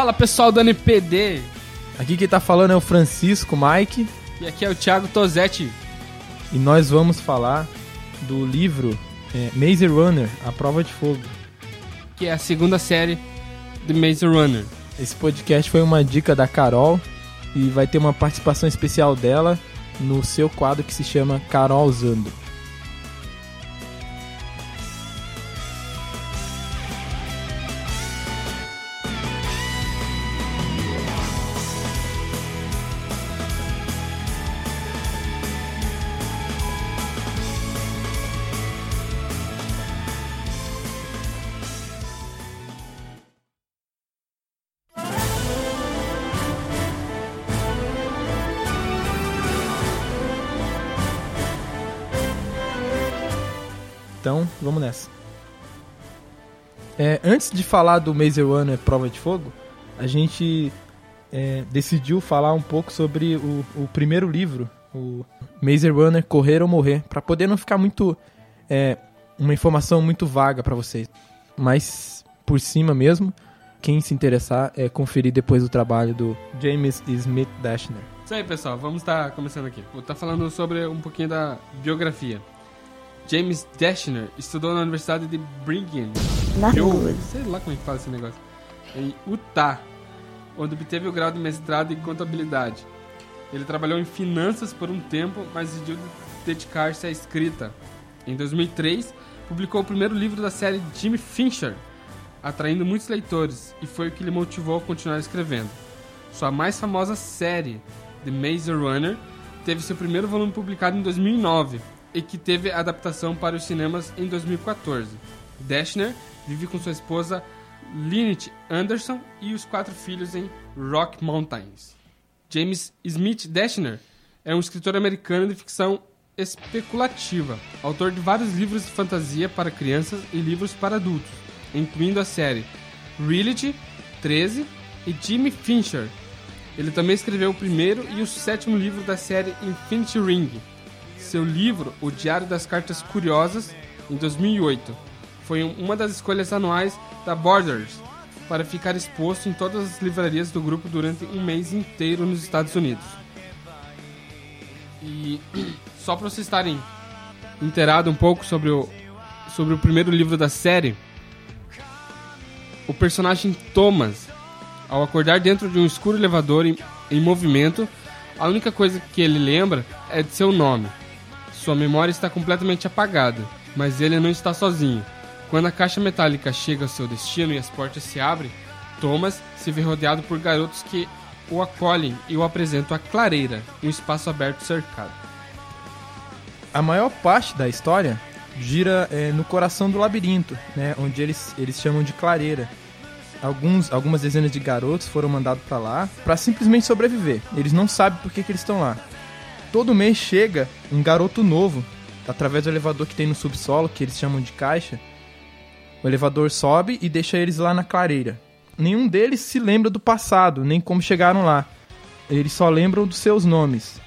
Fala pessoal do NPD! Aqui quem tá falando é o Francisco Mike. E aqui é o Thiago Tozetti. E nós vamos falar do livro é, Maze Runner, A Prova de Fogo. Que é a segunda série de Maze Runner. Esse podcast foi uma dica da Carol e vai ter uma participação especial dela no seu quadro que se chama Carol Zando. Então, vamos nessa. É, antes de falar do Maze Runner Prova de Fogo, a gente é, decidiu falar um pouco sobre o, o, primeiro livro, o Maze Runner Correr ou Morrer, para poder não ficar muito é, uma informação muito vaga para vocês, mas por cima mesmo. Quem se interessar é conferir depois o trabalho do James Smith Dashner. Isso aí, pessoal. Vamos estar tá começando aqui. Vou estar tá falando sobre um pouquinho da biografia. James Dashner estudou na Universidade de Brigham. Na eu, sei lá como é que fala esse negócio. Em Utah, onde obteve o grau de mestrado em contabilidade. Ele trabalhou em finanças por um tempo, mas decidiu dedicar-se à escrita. Em 2003, publicou o primeiro livro da série Jimmy Fincher, atraindo muitos leitores, e foi o que lhe motivou a continuar escrevendo. Sua mais famosa série, The Maze Runner, teve seu primeiro volume publicado em 2009 e que teve adaptação para os cinemas em 2014. Dashner vive com sua esposa Lynette Anderson e os quatro filhos em Rock Mountains. James Smith Dashner é um escritor americano de ficção especulativa, autor de vários livros de fantasia para crianças e livros para adultos, incluindo a série Reality, 13 e Jimmy Fincher. Ele também escreveu o primeiro e o sétimo livro da série Infinity Ring, seu livro O Diário das Cartas Curiosas, em 2008. Foi uma das escolhas anuais da Borders para ficar exposto em todas as livrarias do grupo durante um mês inteiro nos Estados Unidos. E só para vocês estarem inteirados um pouco sobre o, sobre o primeiro livro da série, o personagem Thomas, ao acordar dentro de um escuro elevador em, em movimento, a única coisa que ele lembra é de seu nome. Sua memória está completamente apagada, mas ele não está sozinho. Quando a caixa metálica chega ao seu destino e as portas se abrem, Thomas se vê rodeado por garotos que o acolhem e o apresentam à clareira, um espaço aberto cercado. A maior parte da história gira é, no coração do labirinto, né, onde eles, eles chamam de clareira. Alguns, algumas dezenas de garotos foram mandados para lá para simplesmente sobreviver. Eles não sabem por que, que eles estão lá todo mês chega um garoto novo através do elevador que tem no subsolo, que eles chamam de caixa. O elevador sobe e deixa eles lá na clareira. Nenhum deles se lembra do passado, nem como chegaram lá. Eles só lembram dos seus nomes.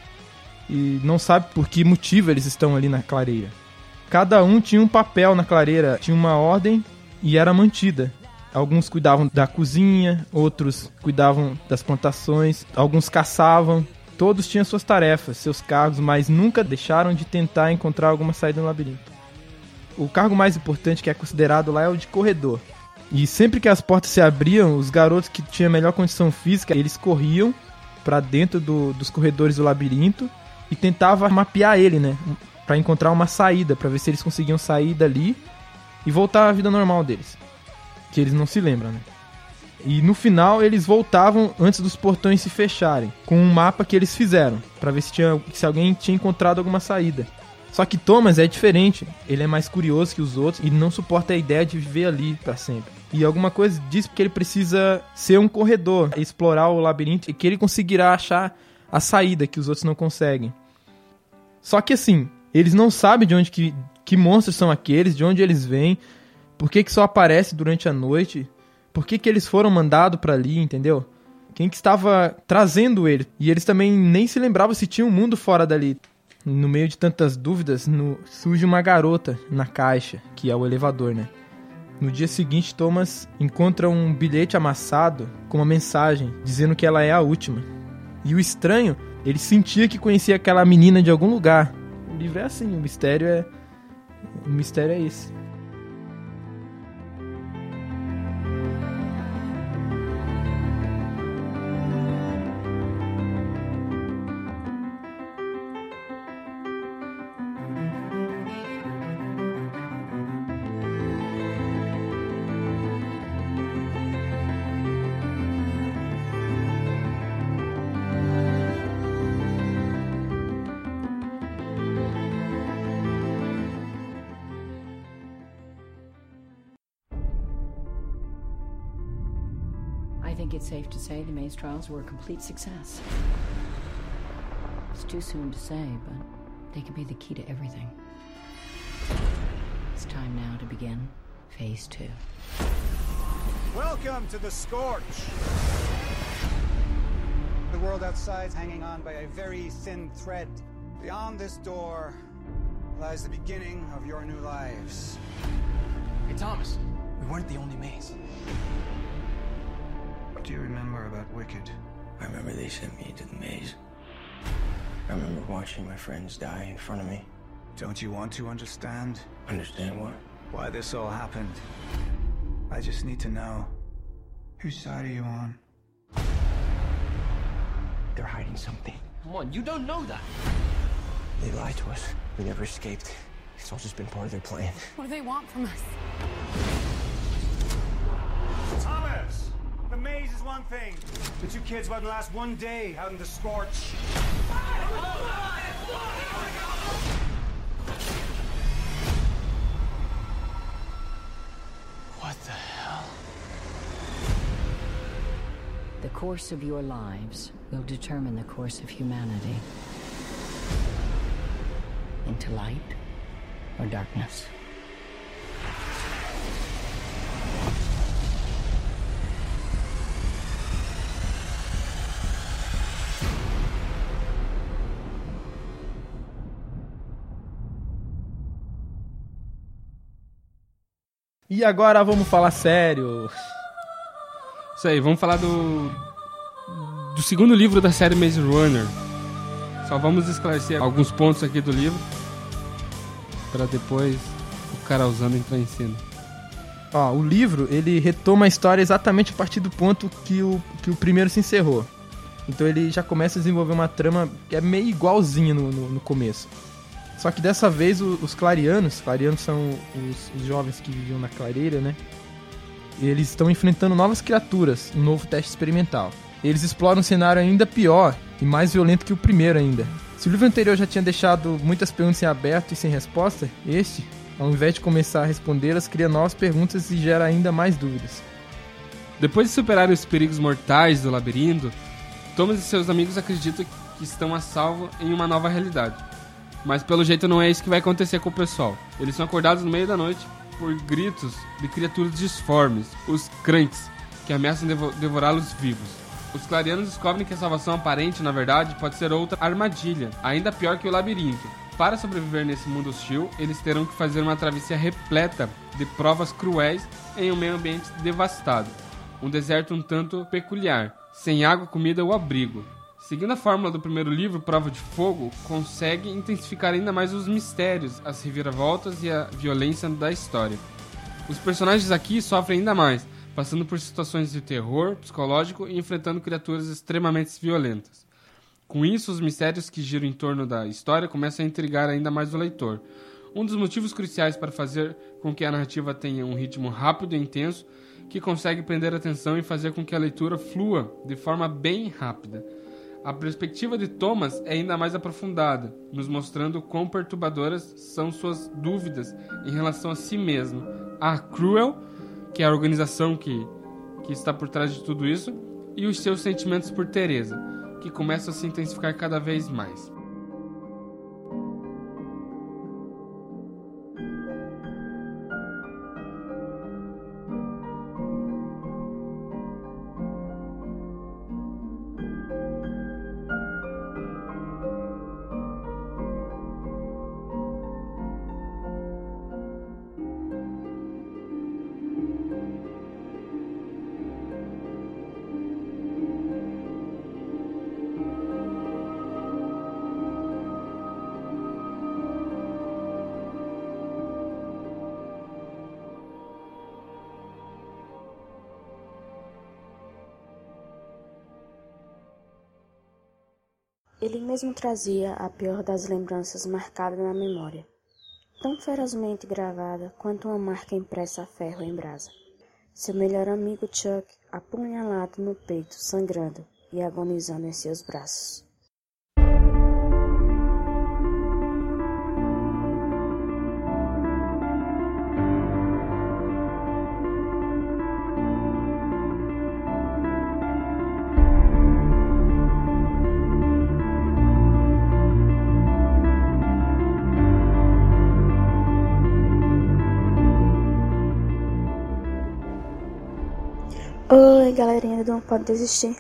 E não sabe por que motivo eles estão ali na clareira. Cada um tinha um papel na clareira, tinha uma ordem e era mantida. Alguns cuidavam da cozinha, outros cuidavam das plantações, alguns caçavam, Todos tinham suas tarefas, seus cargos, mas nunca deixaram de tentar encontrar alguma saída no labirinto. O cargo mais importante que é considerado lá é o de corredor. E sempre que as portas se abriam, os garotos que tinham melhor condição física, eles corriam para dentro do, dos corredores do labirinto e tentavam mapear ele, né? Para encontrar uma saída, para ver se eles conseguiam sair dali e voltar à vida normal deles. Que eles não se lembram, né? E no final eles voltavam antes dos portões se fecharem, com um mapa que eles fizeram, para ver se, tinha, se alguém tinha encontrado alguma saída. Só que Thomas é diferente, ele é mais curioso que os outros e não suporta a ideia de viver ali para sempre. E alguma coisa diz que ele precisa ser um corredor, explorar o labirinto e que ele conseguirá achar a saída que os outros não conseguem. Só que assim, eles não sabem de onde que, que monstros são aqueles, de onde eles vêm, por que, que só aparece durante a noite, por que, que eles foram mandados para ali, entendeu? Quem que estava trazendo ele? E eles também nem se lembravam se tinha um mundo fora dali. No meio de tantas dúvidas, no, surge uma garota na caixa, que é o elevador, né? No dia seguinte, Thomas encontra um bilhete amassado com uma mensagem dizendo que ela é a última. E o estranho, ele sentia que conhecia aquela menina de algum lugar. O livro é assim, o mistério é o mistério é esse. To say the Maze trials were a complete success. It's too soon to say, but they could be the key to everything. It's time now to begin phase two. Welcome to the Scorch! The world outside's hanging on by a very thin thread. Beyond this door lies the beginning of your new lives. Hey, Thomas, we weren't the only maze. What do you remember about Wicked? I remember they sent me into the maze. I remember watching my friends die in front of me. Don't you want to understand Understand what? why this all happened? I just need to know. Whose side are you on? They're hiding something. Come on, you don't know that. They lied to us. We never escaped. It's all just been part of their plan. What do they want from us? Maze is one thing. The two kids wouldn't last one day out in the Scorch. What the hell? The course of your lives will determine the course of humanity. Into light or darkness. E agora vamos falar sério. Isso aí, vamos falar do. do segundo livro da série Maze Runner. Só vamos esclarecer alguns pontos aqui do livro. Pra depois o cara usando entrar em cena. Ó, o livro, ele retoma a história exatamente a partir do ponto que o, que o primeiro se encerrou. Então ele já começa a desenvolver uma trama que é meio igualzinha no, no, no começo. Só que dessa vez o- os clarianos, clarianos são os, os jovens que viviam na clareira, né? Eles estão enfrentando novas criaturas, um novo teste experimental. Eles exploram um cenário ainda pior e mais violento que o primeiro ainda. Se o livro anterior já tinha deixado muitas perguntas em aberto e sem resposta, este, ao invés de começar a respondê-las, cria novas perguntas e gera ainda mais dúvidas. Depois de superar os perigos mortais do labirinto, Thomas e seus amigos acreditam que estão a salvo em uma nova realidade. Mas pelo jeito não é isso que vai acontecer com o pessoal. Eles são acordados no meio da noite por gritos de criaturas disformes, os Cranks, que ameaçam devo- devorá-los vivos. Os clarianos descobrem que a salvação aparente, na verdade, pode ser outra armadilha, ainda pior que o labirinto. Para sobreviver nesse mundo hostil, eles terão que fazer uma travessia repleta de provas cruéis em um meio ambiente devastado. Um deserto um tanto peculiar, sem água, comida ou abrigo. Seguindo a fórmula do primeiro livro, Prova de Fogo, consegue intensificar ainda mais os mistérios, as reviravoltas e a violência da história. Os personagens aqui sofrem ainda mais, passando por situações de terror psicológico e enfrentando criaturas extremamente violentas. Com isso, os mistérios que giram em torno da história começam a intrigar ainda mais o leitor. Um dos motivos cruciais para fazer com que a narrativa tenha um ritmo rápido e intenso, que consegue prender a atenção e fazer com que a leitura flua de forma bem rápida. A perspectiva de Thomas é ainda mais aprofundada, nos mostrando quão perturbadoras são suas dúvidas em relação a si mesmo. A Cruel, que é a organização que, que está por trás de tudo isso, e os seus sentimentos por Teresa, que começam a se intensificar cada vez mais. Ele mesmo trazia a pior das lembranças marcada na memória, tão ferozmente gravada quanto uma marca impressa a ferro em brasa. Seu melhor amigo Chuck, apunhalado no peito, sangrando e agonizando em seus braços. Oi, galerinha do Não Pode Desistir.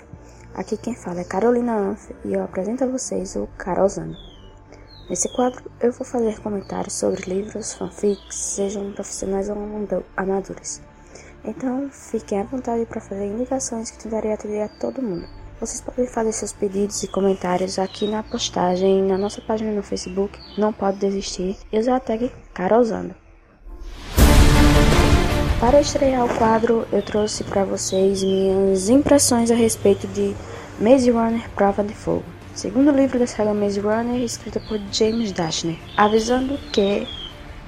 Aqui quem fala é Carolina Anf e eu apresento a vocês o Carolzano. Nesse quadro eu vou fazer comentários sobre livros, fanfics, sejam profissionais ou amadores. Então fiquem à vontade para fazer indicações que tentarei atender a todo mundo. Vocês podem fazer seus pedidos e comentários aqui na postagem na nossa página no Facebook, Não Pode Desistir, e usar a tag Carolzano. Para estrear o quadro, eu trouxe para vocês minhas impressões a respeito de Maze Runner Prova de Fogo, segundo livro da saga Maze Runner, escrita por James Dashner, avisando que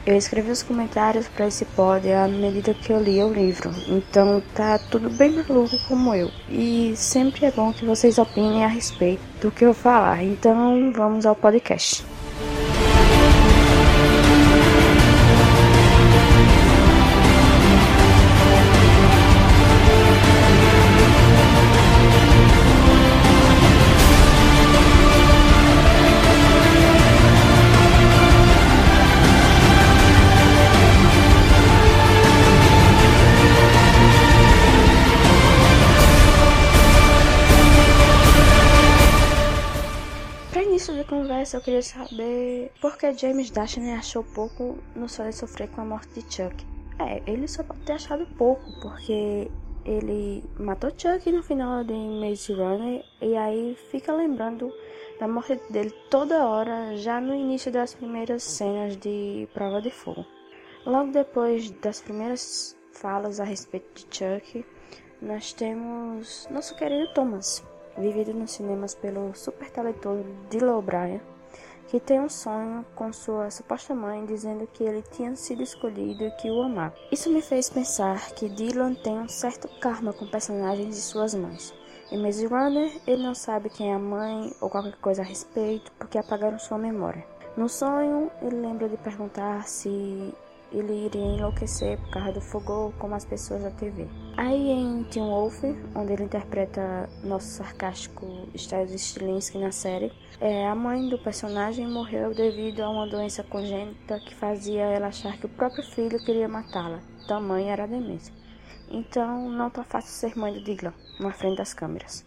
eu escrevi os comentários para esse pod à medida que eu lia o livro, então tá tudo bem maluco como eu. E sempre é bom que vocês opinem a respeito do que eu falar, então vamos ao podcast. Queria saber por que James Dashner achou pouco nos fazer sofrer com a morte de Chuck. É, ele só pode ter achado pouco, porque ele matou Chuck no final de Maze Runner e aí fica lembrando da morte dele toda hora, já no início das primeiras cenas de Prova de Fogo. Logo depois das primeiras falas a respeito de Chuck, nós temos nosso querido Thomas, vivido nos cinemas pelo super talentoso Dylan O'Brien, que tem um sonho com sua suposta mãe dizendo que ele tinha sido escolhido e que o amava. Isso me fez pensar que Dylan tem um certo karma com personagens de suas mães. Em Maze Runner, ele não sabe quem é a mãe ou qualquer coisa a respeito porque apagaram sua memória. No sonho, ele lembra de perguntar se ele iria enlouquecer por causa do fogo como as pessoas da TV. Aí em Teen Wolf, onde ele interpreta nosso sarcástico Styles Stilinski na série, é, a mãe do personagem morreu devido a uma doença congênita que fazia ela achar que o próprio filho queria matá-la. Tamanha era a demência. Então não tá fácil ser mãe do Diglan, na frente das câmeras.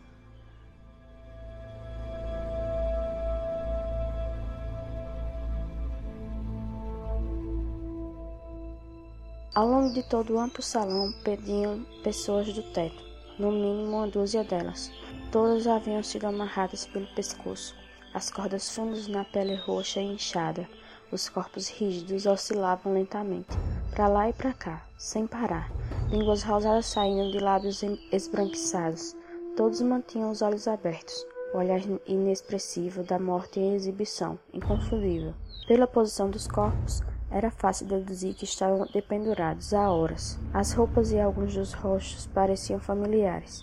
Ao longo de todo o amplo salão pediam pessoas do teto, no mínimo uma dúzia delas. Todas haviam sido amarradas pelo pescoço, as cordas fundas na pele roxa e inchada. Os corpos rígidos oscilavam lentamente, para lá e para cá, sem parar. Línguas rosadas saindo de lábios esbranquiçados. Todos mantinham os olhos abertos, o olhar inexpressivo da morte em exibição, inconfundível. Pela posição dos corpos, era fácil deduzir que estavam dependurados há horas. As roupas e alguns dos rostos pareciam familiares.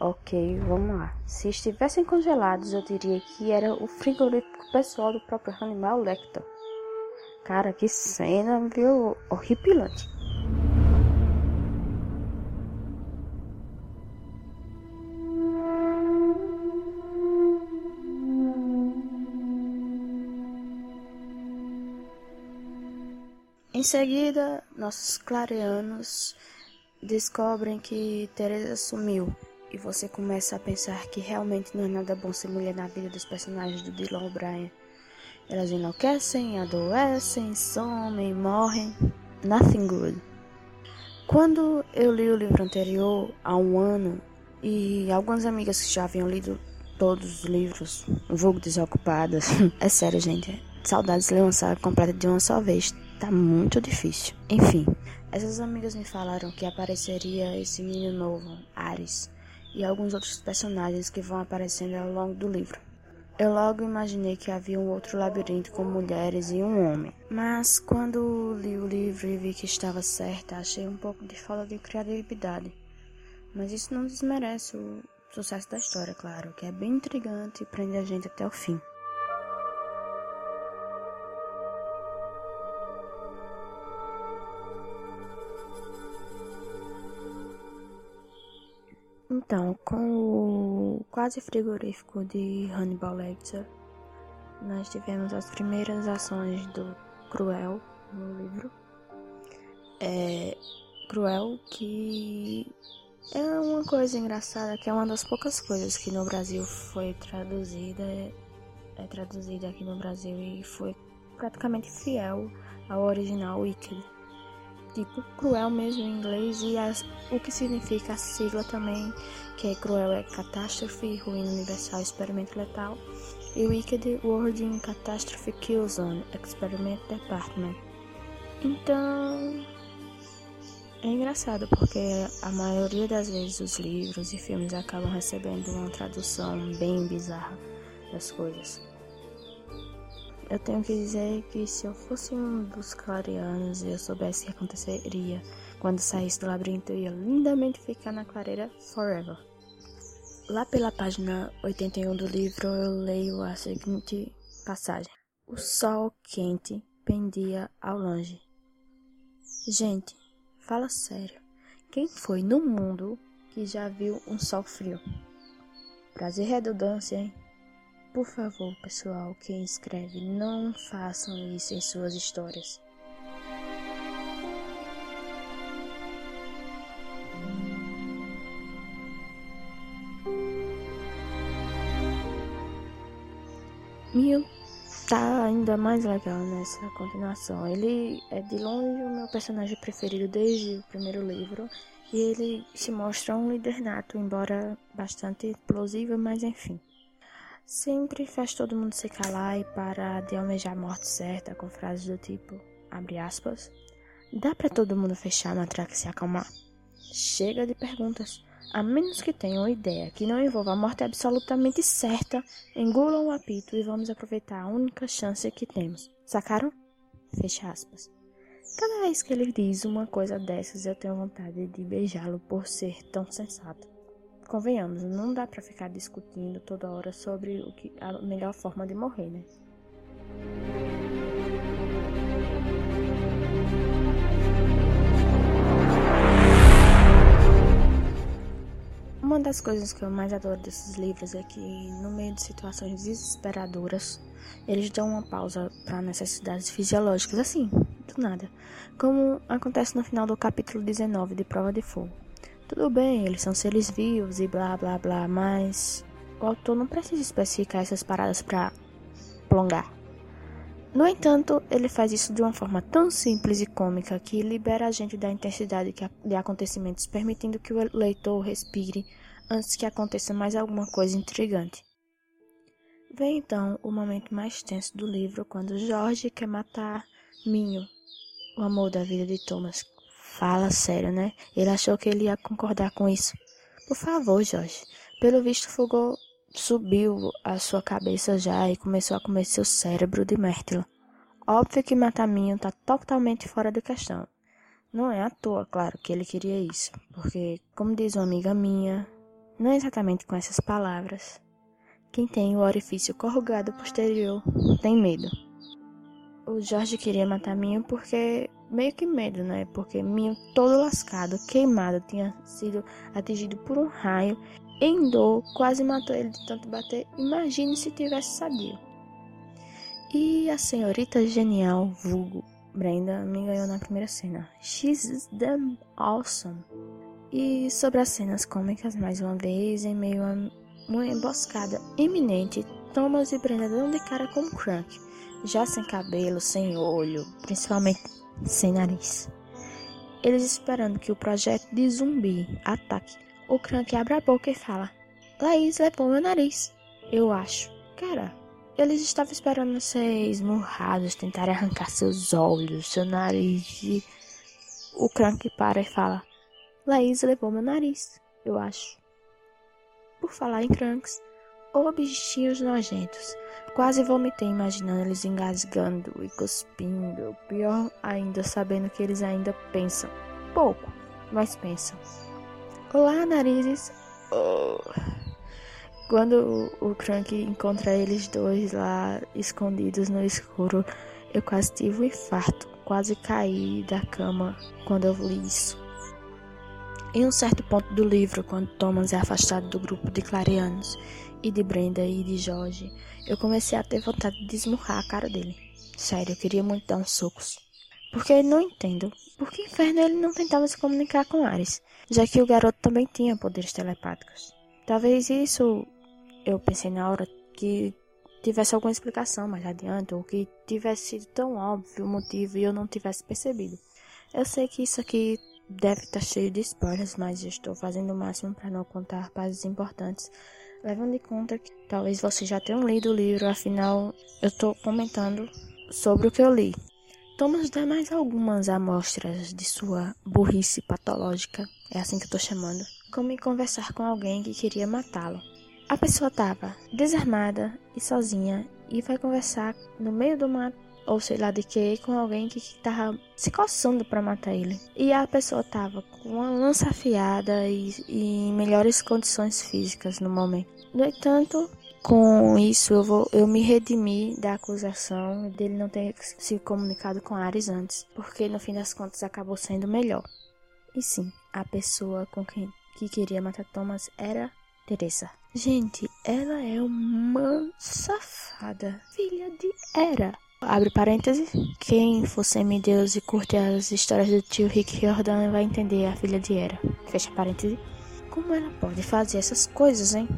Ok, vamos lá. Se estivessem congelados, eu diria que era o frigorífico pessoal do próprio Hannibal Lecter. Cara, que cena, viu? Horripilante. Seguida, nossos clareanos descobrem que Teresa sumiu e você começa a pensar que realmente não é nada bom ser mulher na vida dos personagens do Dylan O'Brien. Elas enlouquecem, adoecem, somem, morrem. Nothing good. Quando eu li o livro anterior, há um ano, e algumas amigas que já haviam lido todos os livros, vulgo desocupadas, é sério, gente, saudades de ler uma saga completa de uma só vez Tá muito difícil. Enfim, essas amigas me falaram que apareceria esse menino novo, Ares, e alguns outros personagens que vão aparecendo ao longo do livro. Eu logo imaginei que havia um outro labirinto com mulheres e um homem. Mas quando li o livro e vi que estava certa, achei um pouco de falta de criatividade. Mas isso não desmerece o sucesso da história, claro, que é bem intrigante e prende a gente até o fim. Então, com o quase frigorífico de Hannibal Lecter, nós tivemos as primeiras ações do Cruel no livro. É Cruel que é uma coisa engraçada, que é uma das poucas coisas que no Brasil foi traduzida, é traduzida aqui no Brasil e foi praticamente fiel ao original Wicked tipo cruel mesmo em inglês e as, o que significa a sigla também, que é cruel é catástrofe, ruína universal, experimento letal, e Wicked World in Catastrophe Kill Zone, Experiment Department. Então, é engraçado porque a maioria das vezes os livros e filmes acabam recebendo uma tradução bem bizarra das coisas. Eu tenho que dizer que se eu fosse um dos clareanos e eu soubesse o que aconteceria quando saísse do labirinto, eu ia lindamente ficar na clareira forever. Lá pela página 81 do livro, eu leio a seguinte passagem: O sol quente pendia ao longe. Gente, fala sério. Quem foi no mundo que já viu um sol frio? Prazer redundância, hein? Por favor, pessoal, quem escreve, não façam isso em suas histórias. Mil tá ainda mais legal nessa continuação. Ele é de longe o meu personagem preferido desde o primeiro livro. E ele se mostra um líder nato, embora bastante explosivo, mas enfim. Sempre faz todo mundo se calar e parar de almejar a morte certa com frases do tipo, abre aspas, dá para todo mundo fechar a matraca e se acalmar? Chega de perguntas. A menos que tenham ideia que não envolva a morte absolutamente certa, engulam o apito e vamos aproveitar a única chance que temos. Sacaram? Fecha aspas. Cada vez que ele diz uma coisa dessas, eu tenho vontade de beijá-lo por ser tão sensato convenhamos, não dá para ficar discutindo toda hora sobre o que a melhor forma de morrer, né? Uma das coisas que eu mais adoro desses livros é que, no meio de situações desesperadoras, eles dão uma pausa para necessidades fisiológicas, assim, do nada, como acontece no final do capítulo 19 de Prova de Fogo. Tudo bem, eles são seres vivos e blá blá blá, mas o autor não precisa especificar essas paradas para prolongar. No entanto, ele faz isso de uma forma tão simples e cômica que libera a gente da intensidade de acontecimentos, permitindo que o leitor respire antes que aconteça mais alguma coisa intrigante. Vem então o momento mais tenso do livro, quando Jorge quer matar Minho, o amor da vida de Thomas, Fala sério, né? Ele achou que ele ia concordar com isso. Por favor, Jorge. Pelo visto, Fogo subiu a sua cabeça já e começou a comer seu cérebro de mértila. Óbvio que Mataminho tá totalmente fora de questão. Não é à toa, claro, que ele queria isso, porque, como diz uma amiga minha, não é exatamente com essas palavras. Quem tem o orifício corrugado posterior tem medo. O Jorge queria matar Minho porque meio que medo, né? Porque Minho, todo lascado, queimado, tinha sido atingido por um raio em dor, quase matou ele de tanto bater. Imagine se tivesse sabido. E a senhorita genial, vulgo, Brenda, me ganhou na primeira cena. She's damn awesome. E sobre as cenas cômicas, mais uma vez, em meio a uma emboscada iminente, Thomas e Brenda dão de cara com Crunk, já sem cabelo, sem olho, principalmente sem nariz. Eles esperando que o projeto de zumbi ataque. O Crank abre a boca e fala: Laís levou meu nariz. Eu acho. Cara, eles estavam esperando ser esmurrados, tentarem arrancar seus olhos, seu nariz. E o Crank para e fala: Laís levou meu nariz. Eu acho. por falar em Cranks, bichinhos nojentos. Quase vomitei imaginando eles engasgando e cuspindo. Pior ainda, sabendo que eles ainda pensam. Pouco, mas pensam. Olá, narizes. Oh. Quando o Crank encontra eles dois lá escondidos no escuro, eu quase tive um infarto. Quase caí da cama quando eu li isso. Em um certo ponto do livro, quando Thomas é afastado do grupo de clareanos, e de Brenda e de Jorge, eu comecei a ter vontade de desmurrar a cara dele. Sério, eu queria muito dar uns socos. Porque não entendo. Por que inferno ele não tentava se comunicar com Ares, já que o garoto também tinha poderes telepáticos? Talvez isso, eu pensei na hora, que tivesse alguma explicação mais adiante, ou que tivesse sido tão óbvio o motivo e eu não tivesse percebido. Eu sei que isso aqui deve estar cheio de spoilers, mas estou fazendo o máximo para não contar partes importantes levando em conta que talvez você já tenha lido o livro, afinal eu estou comentando sobre o que eu li. Thomas dá mais algumas amostras de sua burrice patológica, é assim que eu estou chamando, como em conversar com alguém que queria matá-lo. A pessoa estava desarmada e sozinha e vai conversar no meio do mato ou sei lá de que, com alguém que, tava se coçando para matar ele. E a pessoa tava com uma lança afiada e, e em melhores condições físicas no momento. No entanto, com isso eu vou eu me redimi da acusação dele não ter se comunicado com Ares antes, porque no fim das contas acabou sendo melhor. E sim, a pessoa com quem que queria matar Thomas era Teresa. Gente, ela é uma safada, filha de Era. Abre parênteses. Quem for semideus e curte as histórias do tio Rick Riordan vai entender a filha de Hera. Fecha parênteses. Como ela pode fazer essas coisas, hein?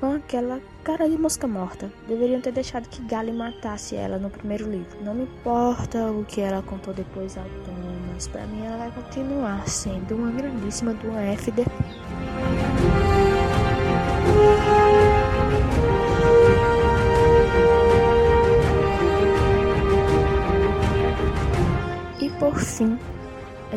Com aquela cara de mosca morta. Deveriam ter deixado que Gale matasse ela no primeiro livro. Não me importa o que ela contou depois ao Thomas. Pra mim ela vai continuar sendo uma grandíssima do FDP.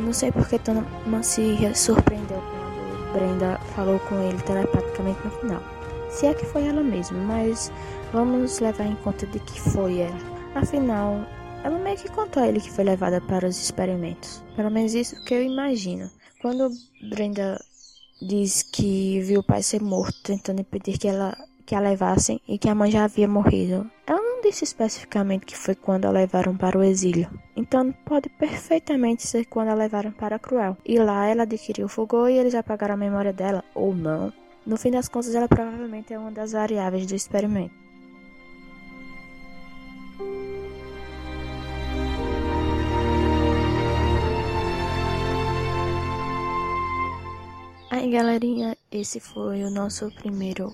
Não sei porque Thomas se surpreendeu quando Brenda falou com ele telepaticamente no final. Se é que foi ela mesma, mas vamos levar em conta de que foi ela. Afinal, ela meio que contou a ele que foi levada para os experimentos. Pelo menos isso que eu imagino. Quando Brenda diz que viu o pai ser morto, tentando impedir que ela que a levassem e que a mãe já havia morrido. Ela disse especificamente que foi quando a levaram para o exílio, então pode perfeitamente ser quando a levaram para Cruel. E lá ela adquiriu o fogor e eles apagaram a memória dela, ou não. No fim das contas, ela provavelmente é uma das variáveis do experimento. Aí galerinha, esse foi o nosso primeiro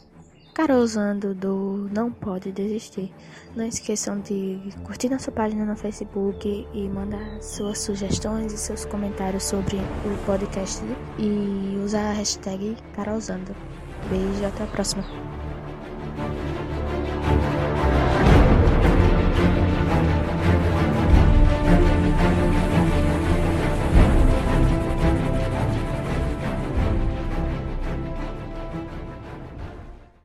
Carosando do Não Pode Desistir. Não esqueçam de curtir nossa página no Facebook e mandar suas sugestões e seus comentários sobre o podcast e usar a hashtag Carosando. Beijo e até a próxima.